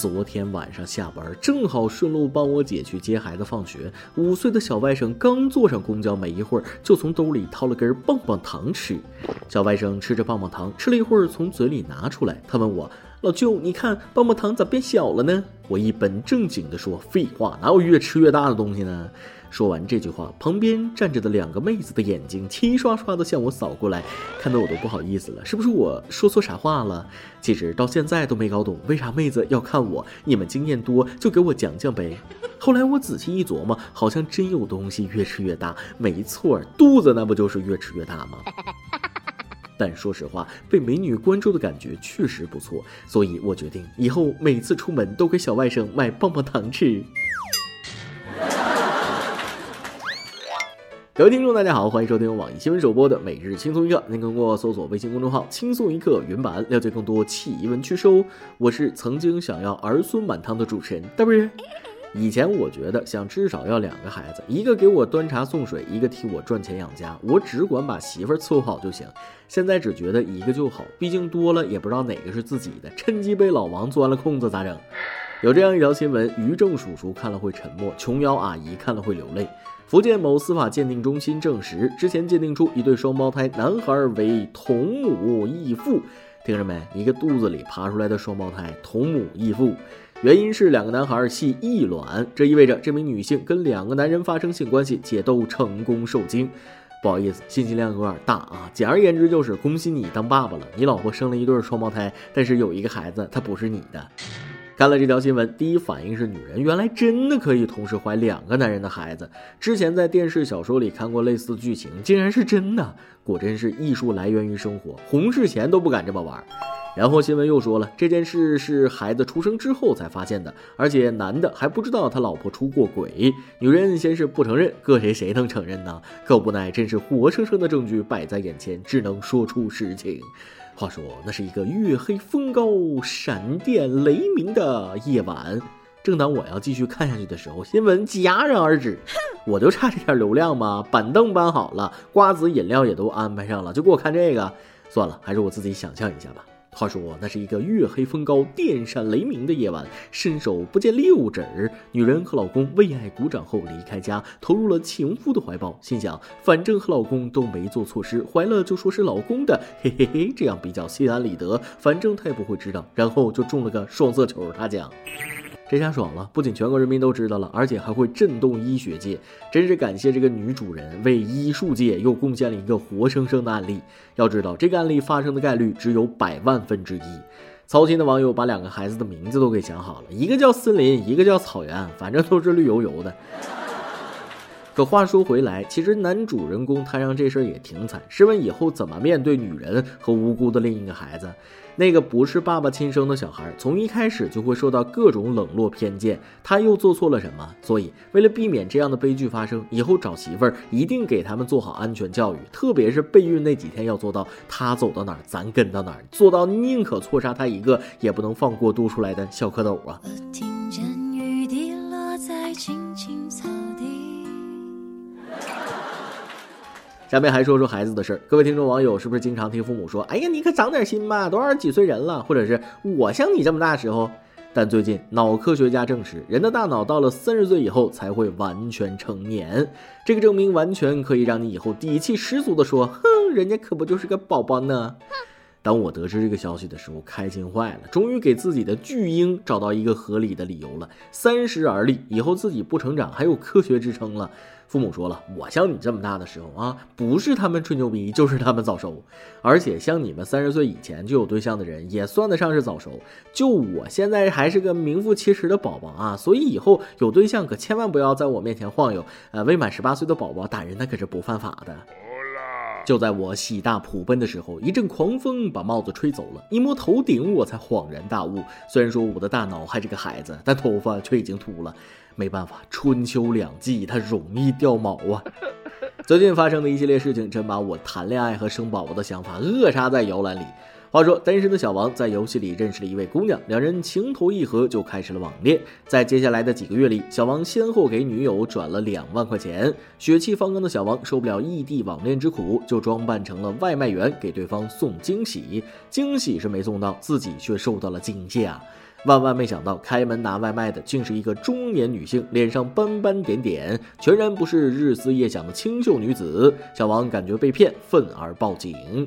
昨天晚上下班，正好顺路帮我姐去接孩子放学。五岁的小外甥刚坐上公交没一会儿，就从兜里掏了根棒棒糖吃。小外甥吃着棒棒糖，吃了一会儿，从嘴里拿出来，他问我：“老舅，你看棒棒糖咋变小了呢？”我一本正经地说：“废话，哪有越吃越大的东西呢？”说完这句话，旁边站着的两个妹子的眼睛齐刷刷的向我扫过来，看得我都不好意思了。是不是我说错啥话了？其实到现在都没搞懂为啥妹子要看我。你们经验多，就给我讲讲呗。后来我仔细一琢磨，好像真有东西越吃越大。没错，肚子那不就是越吃越大吗？但说实话，被美女关注的感觉确实不错，所以我决定以后每次出门都给小外甥买棒棒糖吃。各位听众，大家好，欢迎收听网易新闻首播的每日轻松一刻。您通过搜索微信公众号“轻松一刻”原版了解更多奇闻趣事哦。我是曾经想要儿孙满堂的主持人，大不是？以前我觉得想至少要两个孩子，一个给我端茶送水，一个替我赚钱养家，我只管把媳妇伺候好就行。现在只觉得一个就好，毕竟多了也不知道哪个是自己的，趁机被老王钻了空子咋整？有这样一条新闻：于正叔叔看了会沉默，琼瑶阿姨看了会流泪。福建某司法鉴定中心证实，之前鉴定出一对双胞胎男孩为同母异父。听着没？一个肚子里爬出来的双胞胎，同母异父。原因是两个男孩系异卵，这意味着这名女性跟两个男人发生性关系，且都成功受精。不好意思，信息量有点大啊。简而言之，就是恭喜你当爸爸了，你老婆生了一对双胞胎，但是有一个孩子，他不是你的。看了这条新闻，第一反应是女人原来真的可以同时怀两个男人的孩子。之前在电视、小说里看过类似剧情，竟然是真的，果真是艺术来源于生活。洪世贤都不敢这么玩。然后新闻又说了，这件事是孩子出生之后才发现的，而且男的还不知道他老婆出过轨。女人先是不承认，搁谁谁能承认呢？可无奈，真是活生生的证据摆在眼前，只能说出实情。话说，那是一个月黑风高、闪电雷鸣的夜晚。正当我要继续看下去的时候，新闻戛然而止。我就差这点流量吗？板凳搬好了，瓜子饮料也都安排上了，就给我看这个。算了，还是我自己想象一下吧。话说，那是一个月黑风高、电闪雷鸣的夜晚，伸手不见六指。女人和老公为爱鼓掌后离开家，投入了情夫的怀抱，心想反正和老公都没做错事，怀了就说是老公的，嘿嘿嘿，这样比较心安理得，反正他也不会知道。然后就中了个双色球，他讲。这下爽了，不仅全国人民都知道了，而且还会震动医学界。真是感谢这个女主人，为医术界又贡献了一个活生生的案例。要知道，这个案例发生的概率只有百万分之一。操心的网友把两个孩子的名字都给想好了，一个叫森林，一个叫草原，反正都是绿油油的。可话说回来，其实男主人公摊上这事儿也挺惨。试问以后怎么面对女人和无辜的另一个孩子？那个不是爸爸亲生的小孩，从一开始就会受到各种冷落偏见。他又做错了什么？所以为了避免这样的悲剧发生，以后找媳妇儿一定给他们做好安全教育，特别是备孕那几天要做到他走到哪儿咱跟到哪儿，做到宁可错杀他一个，也不能放过多出来的小蝌蚪啊。我听见雨滴落在轻轻下面还说说孩子的事儿，各位听众网友是不是经常听父母说：“哎呀，你可长点心吧，都二十几岁人了。”或者是我像你这么大时候。但最近脑科学家证实，人的大脑到了三十岁以后才会完全成年，这个证明完全可以让你以后底气十足的说：“哼，人家可不就是个宝宝呢。”当我得知这个消息的时候，开心坏了，终于给自己的巨婴找到一个合理的理由了。三十而立，以后自己不成长还有科学支撑了。父母说了，我像你这么大的时候啊，不是他们吹牛逼，就是他们早熟。而且像你们三十岁以前就有对象的人，也算得上是早熟。就我现在还是个名副其实的宝宝啊，所以以后有对象可千万不要在我面前晃悠。呃，未满十八岁的宝宝打人那可是不犯法的。就在我喜大普奔的时候，一阵狂风把帽子吹走了。一摸头顶，我才恍然大悟。虽然说我的大脑还是个孩子，但头发却已经秃了。没办法，春秋两季它容易掉毛啊。最近发生的一系列事情，真把我谈恋爱和生宝宝的想法扼杀在摇篮里。话说，单身的小王在游戏里认识了一位姑娘，两人情投意合，就开始了网恋。在接下来的几个月里，小王先后给女友转了两万块钱。血气方刚的小王受不了异地网恋之苦，就装扮成了外卖员，给对方送惊喜。惊喜是没送到，自己却受到了惊吓。万万没想到，开门拿外卖的竟是一个中年女性，脸上斑斑点点，全然不是日思夜想的清秀女子。小王感觉被骗，愤而报警。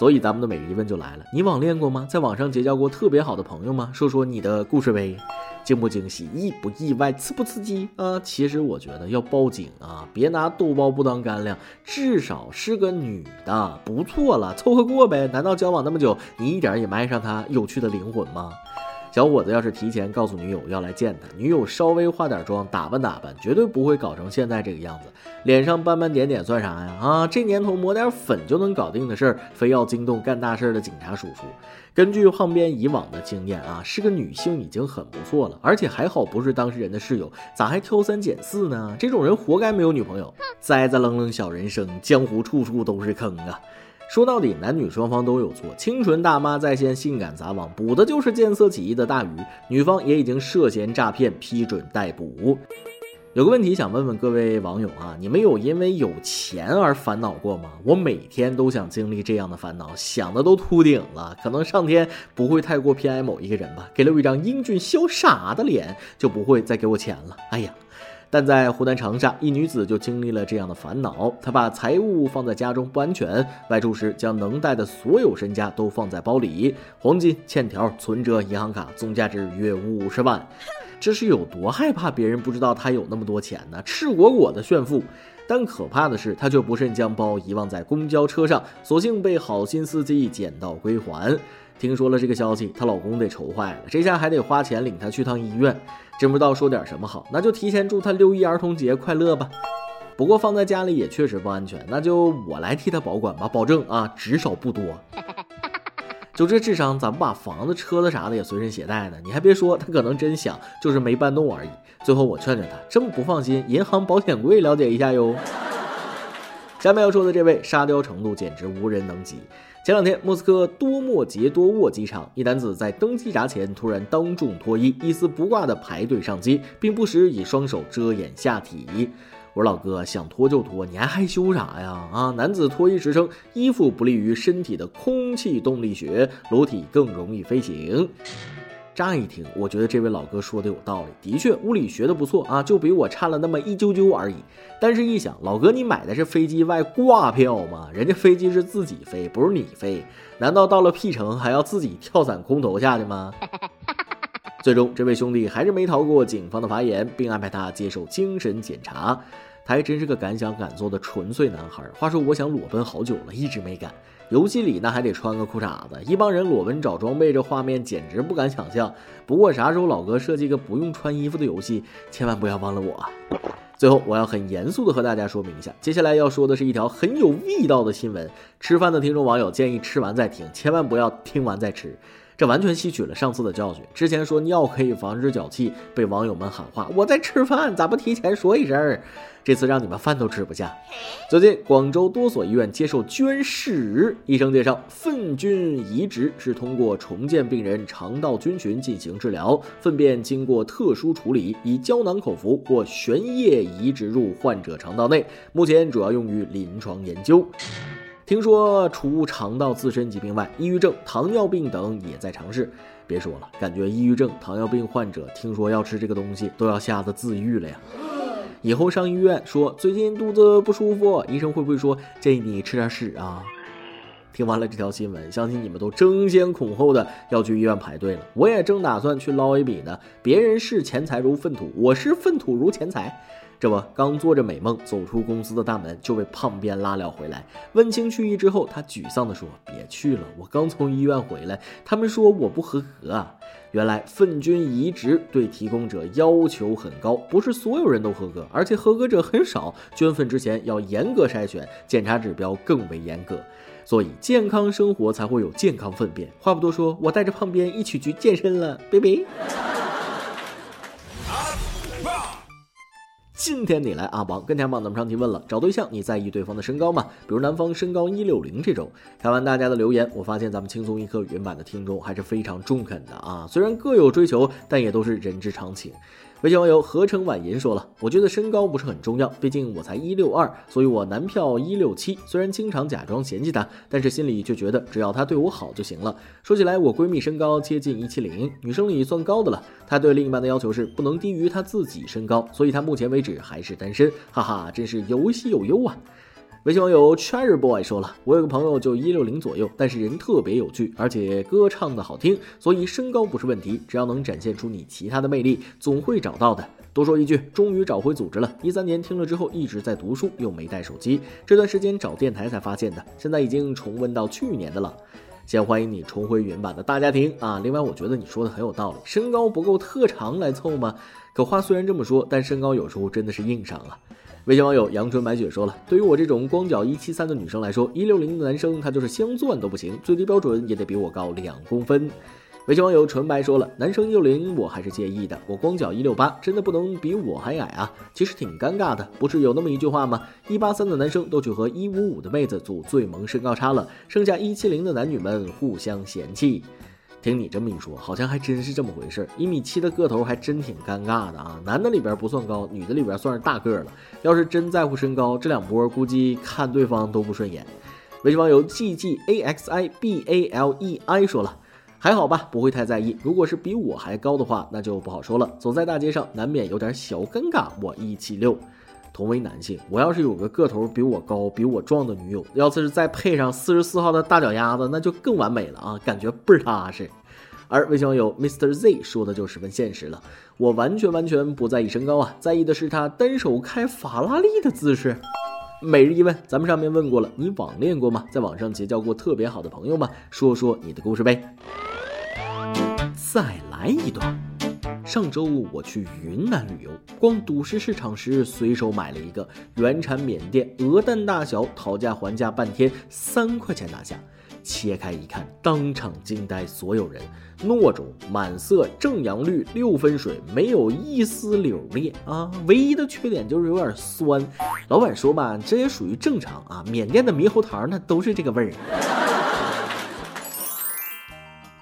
所以咱们的每日一问就来了：你网恋过吗？在网上结交过特别好的朋友吗？说说你的故事呗。惊不惊喜，意不意外，刺不刺激啊？其实我觉得要报警啊，别拿豆包不当干粮，至少是个女的，不错了，凑合过呗。难道交往那么久，你一点也没爱上她有趣的灵魂吗？小伙子要是提前告诉女友要来见他，女友稍微化点妆，打扮打扮，绝对不会搞成现在这个样子。脸上斑斑点点算啥呀？啊，这年头抹点粉就能搞定的事儿，非要惊动干大事的警察叔叔。根据旁边以往的经验啊，是个女性已经很不错了，而且还好不是当事人的室友，咋还挑三拣四呢？这种人活该没有女朋友。栽栽愣愣小人生，江湖处处都是坑啊。说到底，男女双方都有错。清纯大妈在线，性感撒网，捕的就是见色起意的大鱼。女方也已经涉嫌诈骗，批准逮捕。有个问题想问问各位网友啊，你们有因为有钱而烦恼过吗？我每天都想经历这样的烦恼，想的都秃顶了。可能上天不会太过偏爱某一个人吧，给了我一张英俊潇洒的脸，就不会再给我钱了。哎呀。但在湖南长沙，一女子就经历了这样的烦恼。她把财物放在家中不安全，外出时将能带的所有身家都放在包里，黄金、欠条、存折、银行卡，总价值约五十万。这是有多害怕别人不知道她有那么多钱呢？赤果果的炫富。但可怕的是，她却不慎将包遗忘在公交车上，所幸被好心司机捡到归还。听说了这个消息，她老公得愁坏了，这下还得花钱领她去趟医院，真不知道说点什么好。那就提前祝她六一儿童节快乐吧。不过放在家里也确实不安全，那就我来替她保管吧，保证啊，只少不多。就这智商，咋不把房子、车子啥的也随身携带呢？你还别说，他可能真想，就是没搬动而已。最后我劝劝他，这么不放心，银行保险柜了解一下哟。下面要说的这位沙雕程度简直无人能及。前两天，莫斯科多莫杰多沃机场，一男子在登机闸前突然当众脱衣，一丝不挂的排队上机，并不时以双手遮掩下体。我说老哥，想脱就脱，你还害羞啥呀？啊，男子脱衣时称，衣服不利于身体的空气动力学，裸体更容易飞行。乍一听，我觉得这位老哥说的有道理，的确物理学的不错啊，就比我差了那么一丢丢而已。但是，一想，老哥，你买的是飞机外挂票吗？人家飞机是自己飞，不是你飞，难道到了 P 城还要自己跳伞空投下去吗？最终，这位兄弟还是没逃过警方的法眼，并安排他接受精神检查。他还真是个敢想敢做的纯粹男孩。话说，我想裸奔好久了，一直没敢。游戏里那还得穿个裤衩子，一帮人裸奔找装备，这画面简直不敢想象。不过啥时候老哥设计个不用穿衣服的游戏，千万不要忘了我。最后我要很严肃的和大家说明一下，接下来要说的是一条很有味道的新闻。吃饭的听众网友建议吃完再听，千万不要听完再吃。这完全吸取了上次的教训。之前说尿可以防止脚气，被网友们喊话：“我在吃饭，咋不提前说一声？”这次让你们饭都吃不下。最近，广州多所医院接受捐屎。医生介绍，粪菌移植是通过重建病人肠道菌群进行治疗，粪便经过特殊处理，以胶囊口服或悬液移植入患者肠道内。目前主要用于临床研究。听说除肠道自身疾病外，抑郁症、糖尿病等也在尝试。别说了，感觉抑郁症、糖尿病患者听说要吃这个东西，都要吓得自愈了呀。以后上医院说最近肚子不舒服，医生会不会说建议你吃点屎啊？听完了这条新闻，相信你们都争先恐后的要去医院排队了。我也正打算去捞一笔呢。别人视钱财如粪土，我视粪土如钱财。这不，刚做着美梦，走出公司的大门，就被胖编拉了回来。问清去意之后，他沮丧地说：“别去了，我刚从医院回来，他们说我不合格啊。原来粪菌移植对提供者要求很高，不是所有人都合格，而且合格者很少。捐粪之前要严格筛选，检查指标更为严格，所以健康生活才会有健康粪便。话不多说，我带着胖编一起去健身了，拜拜。”今天你来阿王跟天榜咱们上提问了，找对象你在意对方的身高吗？比如男方身高一六零这种。看完大家的留言，我发现咱们轻松一刻原版的听众还是非常中肯的啊。虽然各有追求，但也都是人之常情。微信网友合成婉言说了：“我觉得身高不是很重要，毕竟我才一六二，所以我男票一六七。虽然经常假装嫌弃他，但是心里却觉得只要他对我好就行了。说起来，我闺蜜身高接近一七零，女生里算高的了。她对另一半的要求是不能低于她自己身高，所以她目前为止还是单身。哈哈，真是有喜有忧啊！”微信网友 Cherry Boy 说了：“我有个朋友就一六零左右，但是人特别有趣，而且歌唱的好听，所以身高不是问题，只要能展现出你其他的魅力，总会找到的。”多说一句，终于找回组织了。一三年听了之后一直在读书，又没带手机，这段时间找电台才发现的，现在已经重温到去年的了。先欢迎你重回原版的大家庭啊！另外，我觉得你说的很有道理，身高不够特长来凑吗？可话虽然这么说，但身高有时候真的是硬伤啊。微信网友阳春白雪说了：“对于我这种光脚一七三的女生来说，一六零的男生他就是镶钻都不行，最低标准也得比我高两公分。”微信网友纯白说了：“男生一六零我还是介意的，我光脚一六八，真的不能比我还矮啊！其实挺尴尬的，不是有那么一句话吗？一八三的男生都去和一五五的妹子组最萌身高差了，剩下一七零的男女们互相嫌弃。”听你这么一说，好像还真是这么回事。一米七的个头还真挺尴尬的啊！男的里边不算高，女的里边算是大个了。要是真在乎身高，这两波估计看对方都不顺眼。微信网友 G G A X I B A L E I 说了，还好吧，不会太在意。如果是比我还高的话，那就不好说了。走在大街上，难免有点小尴尬。我一七六，同为男性，我要是有个个头比我高、比我壮的女友，要是再配上四十四号的大脚丫子，那就更完美了啊！感觉倍儿踏实。而微信网友 Mr Z 说的就十分现实了，我完全完全不在意身高啊，在意的是他单手开法拉利的姿势。每日一问，咱们上面问过了，你网恋过吗？在网上结交过特别好的朋友吗？说说你的故事呗。再来一段。上周五我去云南旅游，逛赌石市场时随手买了一个原产缅甸鹅蛋大小，讨价还价半天三块钱拿下。切开一看，当场惊呆所有人。糯种满色，正阳绿，六分水，没有一丝柳裂啊！唯一的缺点就是有点酸。老板说吧，这也属于正常啊。缅甸的猕猴桃呢，都是这个味儿。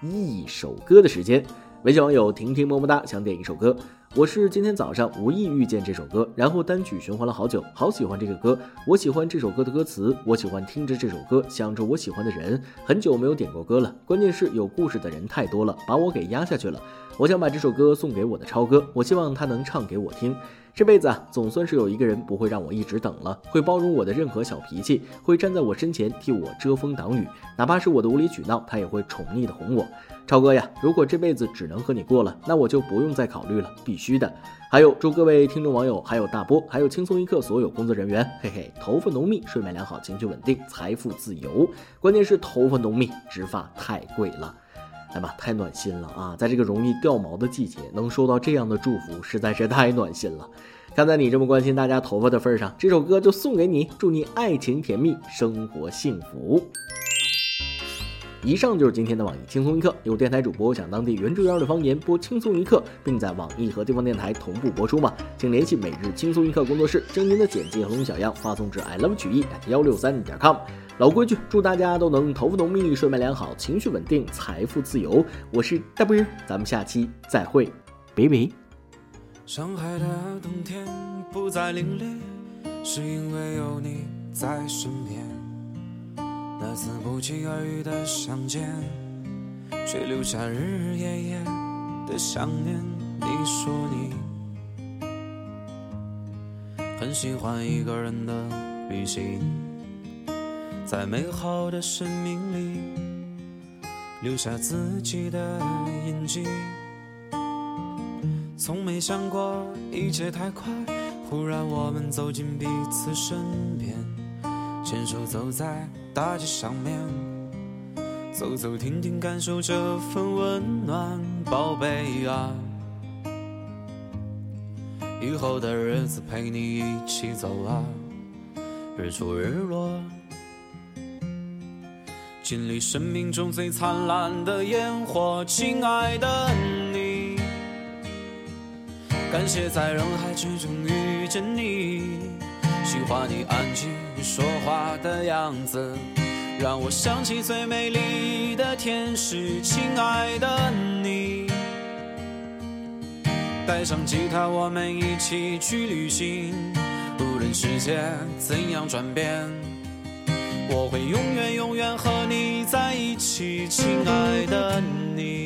一首歌的时间。微信网友婷婷么么哒想点一首歌，我是今天早上无意遇见这首歌，然后单曲循环了好久，好喜欢这个歌，我喜欢这首歌的歌词，我喜欢听着这首歌，想着我喜欢的人，很久没有点过歌了，关键是有故事的人太多了，把我给压下去了。我想把这首歌送给我的超哥，我希望他能唱给我听。这辈子啊，总算是有一个人不会让我一直等了，会包容我的任何小脾气，会站在我身前替我遮风挡雨，哪怕是我的无理取闹，他也会宠溺的哄我。超哥呀，如果这辈子只能和你过了，那我就不用再考虑了，必须的。还有，祝各位听众网友，还有大波，还有轻松一刻所有工作人员，嘿嘿，头发浓密，睡眠良好，情绪稳定，财富自由。关键是头发浓密，植发太贵了。哎妈，太暖心了啊！在这个容易掉毛的季节，能收到这样的祝福，实在是太暖心了。看在你这么关心大家头发的份上，这首歌就送给你，祝你爱情甜蜜，生活幸福。以上就是今天的网易轻松一刻。有电台主播想当地原汁原味的方言播轻松一刻，并在网易和地方电台同步播出吗？请联系每日轻松一刻工作室，将您的简介和录小样发送至 i love 曲艺 at 幺六三点 com。老规矩，祝大家都能头发浓密、睡眠良好、情绪稳定、财富自由。我是大波，咱们下期再会，拜拜。上海的冬天不再凛冽，是因为有你在身边。那次不期而遇的相见，却留下日日夜夜的想念。你说你很喜欢一个人的旅行，在美好的生命里留下自己的印记。从没想过一切太快，忽然我们走进彼此身边，牵手走在。大街上面走走停停，感受这份温暖，宝贝啊！以后的日子陪你一起走啊，日出日落，经历生命中最灿烂的烟火，亲爱的你，感谢在人海之中遇见你，喜欢你安静。说话的样子，让我想起最美丽的天使，亲爱的你。带上吉他，我们一起去旅行。无论世界怎样转变，我会永远永远和你在一起，亲爱的你。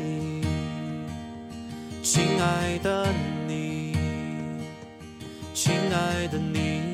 亲爱的你，亲爱的你。